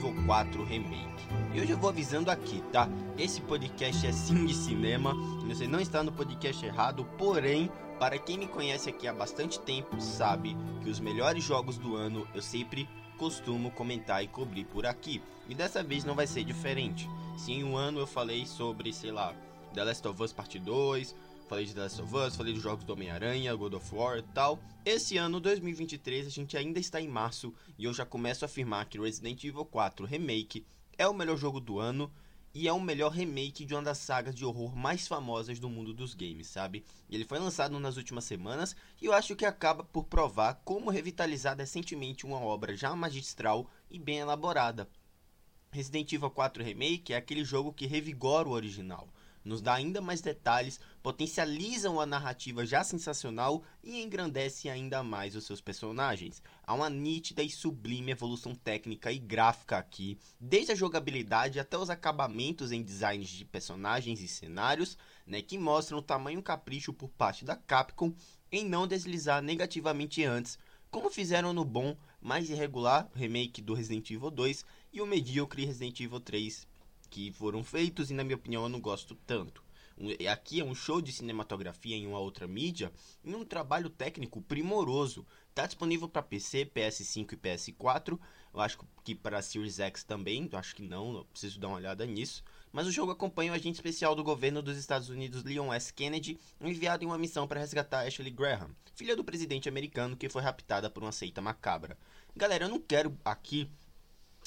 Evil 4 Remake. E hoje eu vou avisando aqui, tá? Esse podcast é sim de cinema, você não está no podcast errado, porém, para quem me conhece aqui há bastante tempo, sabe que os melhores jogos do ano eu sempre costumo comentar e cobrir por aqui. E dessa vez não vai ser diferente. Se em um ano eu falei sobre, sei lá, The Last of Us Part 2, falei de The Last of Us, falei dos jogos do Homem-Aranha, God of War e tal. Esse ano, 2023, a gente ainda está em março e eu já começo a afirmar que Resident Evil 4 Remake é o melhor jogo do ano e é o melhor remake de uma das sagas de horror mais famosas do mundo dos games, sabe? Ele foi lançado nas últimas semanas e eu acho que acaba por provar como revitalizar recentemente uma obra já magistral e bem elaborada. Resident Evil 4 Remake é aquele jogo que revigora o original nos dá ainda mais detalhes, potencializam a narrativa já sensacional e engrandece ainda mais os seus personagens. Há uma nítida e sublime evolução técnica e gráfica aqui, desde a jogabilidade até os acabamentos em designs de personagens e cenários, né, que mostram o tamanho capricho por parte da Capcom em não deslizar negativamente antes, como fizeram no bom, mais irregular remake do Resident Evil 2 e o medíocre Resident Evil 3 que foram feitos e na minha opinião eu não gosto tanto. Aqui é um show de cinematografia em uma outra mídia e um trabalho técnico primoroso. Está disponível para PC, PS5 e PS4. Eu acho que para Series X também. Eu acho que não, eu preciso dar uma olhada nisso. Mas o jogo acompanha o agente especial do governo dos Estados Unidos, Leon S. Kennedy, enviado em uma missão para resgatar Ashley Graham, filha do presidente americano que foi raptada por uma seita macabra. Galera, eu não quero aqui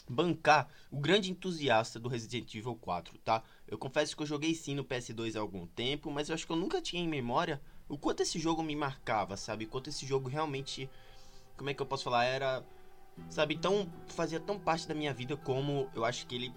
bancar o grande entusiasta do Resident Evil 4, tá? Eu confesso que eu joguei sim no PS2 há algum tempo, mas eu acho que eu nunca tinha em memória o quanto esse jogo me marcava, sabe? O quanto esse jogo realmente, como é que eu posso falar, era, sabe, tão fazia tão parte da minha vida como eu acho que ele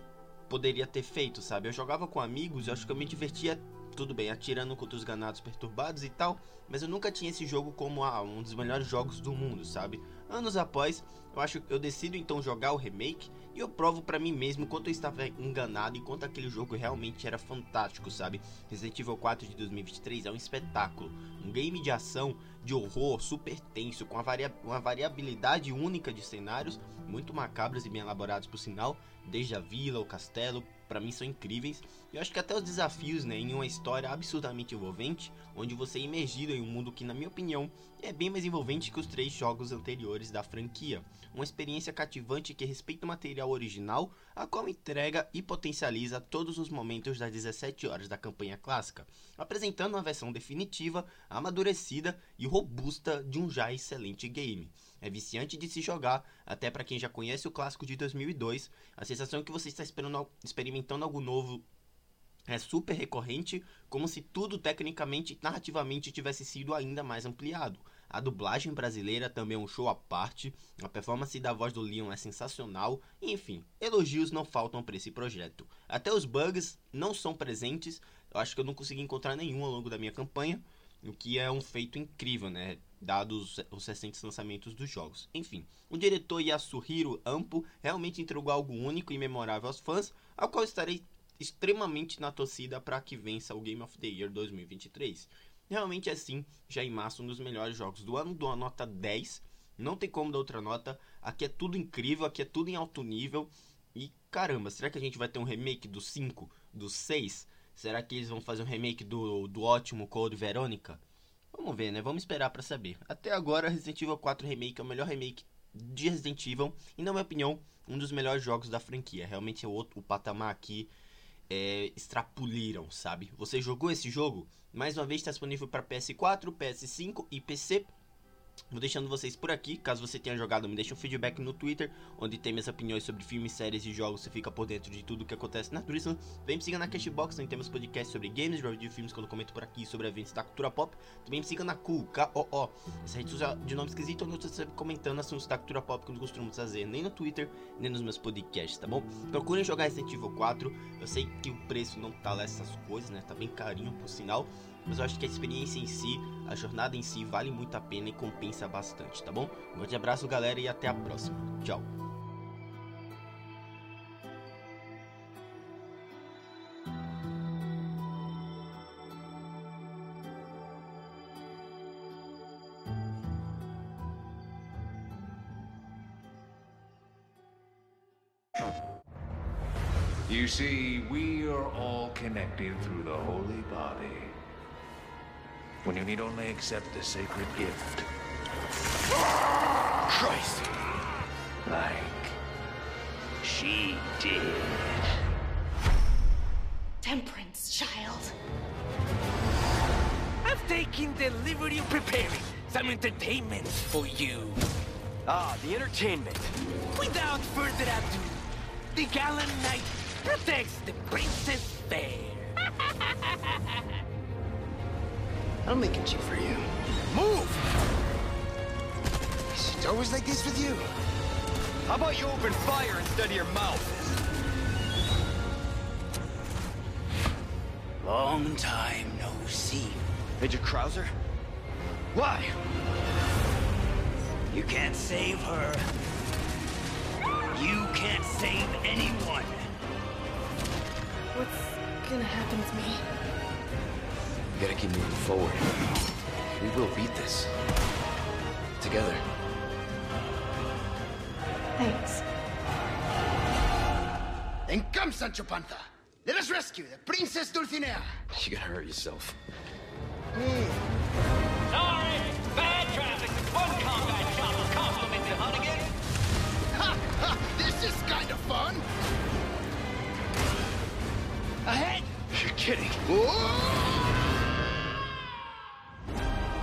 poderia ter feito, sabe? Eu jogava com amigos, eu acho que eu me divertia tudo bem, atirando contra os ganados perturbados e tal, mas eu nunca tinha esse jogo como ah, um dos melhores jogos do mundo, sabe? Anos após, eu acho que eu decido então jogar o remake e eu provo para mim mesmo quanto eu estava enganado e quanto aquele jogo realmente era fantástico, sabe? Resident Evil 4 de 2023 é um espetáculo, um game de ação, de horror super tenso, com uma, varia uma variabilidade única de cenários, muito macabros e bem elaborados por sinal, desde a vila, o castelo, para mim são incríveis. Eu acho que até os desafios, né, em uma história absurdamente envolvente, onde você é imergido em um mundo que, na minha opinião, é bem mais envolvente que os três jogos anteriores da franquia. Uma experiência cativante que respeita o material original, a qual entrega e potencializa todos os momentos das 17 horas da campanha clássica, apresentando uma versão definitiva, amadurecida e robusta de um já excelente game. É viciante de se jogar, até para quem já conhece o clássico de 2002, a sensação que você está experimentando algo novo é super recorrente, como se tudo tecnicamente e narrativamente tivesse sido ainda mais ampliado. A dublagem brasileira também é um show à parte, a performance da voz do Leon é sensacional, enfim, elogios não faltam para esse projeto. Até os bugs não são presentes, eu acho que eu não consegui encontrar nenhum ao longo da minha campanha, o que é um feito incrível, né? Dados os recentes lançamentos dos jogos. Enfim, o diretor Yasuhiro Ampo realmente entregou algo único e memorável aos fãs, ao qual estarei extremamente na torcida para que vença o Game of the Year 2023. Realmente assim, já em março, um dos melhores jogos do ano, dou uma nota 10. Não tem como dar outra nota. Aqui é tudo incrível, aqui é tudo em alto nível. E caramba, será que a gente vai ter um remake do 5, do 6? Será que eles vão fazer um remake do, do ótimo Code Verônica? Vamos ver, né? Vamos esperar para saber. Até agora, Resident Evil 4 Remake é o melhor remake de Resident Evil e, na minha opinião, um dos melhores jogos da franquia. Realmente é outro, o patamar aqui é, extrapuliram, sabe? Você jogou esse jogo? Mais uma vez está disponível para PS4, PS5 e PC. Vou deixando vocês por aqui. Caso você tenha jogado, me deixe um feedback no Twitter, onde tem minhas opiniões sobre filmes, séries e jogos. Você fica por dentro de tudo que acontece na Turismo. Vem me siga na Cashbox, onde temos podcasts sobre games, review de filmes, quando eu comento por aqui sobre eventos da cultura pop. Também me siga na Cool, K-O-O. Essa rede social de nome esquisito, onde eu estou sempre comentando assuntos da cultura pop que eu não costumo fazer nem no Twitter, nem nos meus podcasts, tá bom? Procurem jogar Resident Evil 4. Eu sei que o preço não tá lá essas coisas, né? Tá bem carinho, por sinal mas eu acho que a experiência em si, a jornada em si, vale muito a pena e compensa bastante, tá bom? Um grande abraço, galera, e até a próxima. Tchau. You see, we are all connected through the holy body. When you need only accept the sacred gift. Christ! Like she did. Temperance, child. I've taken the liberty of preparing some entertainment for you. Ah, the entertainment. Without further ado, the gallant knight protects the princess fair. I'll make it cheap for you. Move! Is it always like this with you? How about you open fire instead of your mouth? Long time no see. Major Krauser? Why? You can't save her. You can't save anyone. What's gonna happen to me? We gotta keep moving forward. We will beat this. Together. Thanks. Then come, Sancho Panza. Let us rescue the Princess Dulcinea. You gotta hurt yourself. Mm. Sorry, bad traffic. One combat chopper complimented Hunnigan. Ha ha! This is kind of fun. Ahead! You're kidding.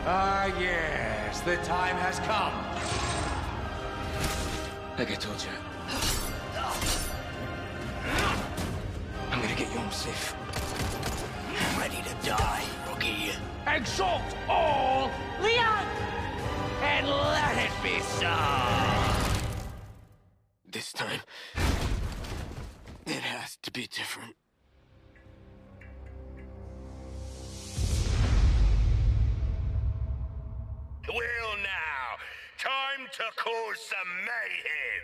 Ah, yes, the time has come. Like I told you. I'm gonna get you home safe. I'm Ready to die, rookie. Exalt all Leon! And let it be so. This time, it has to be different. Well, now, time to cause some mayhem.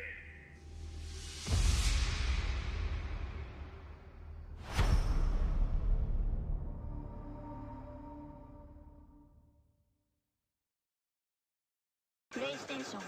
PlayStation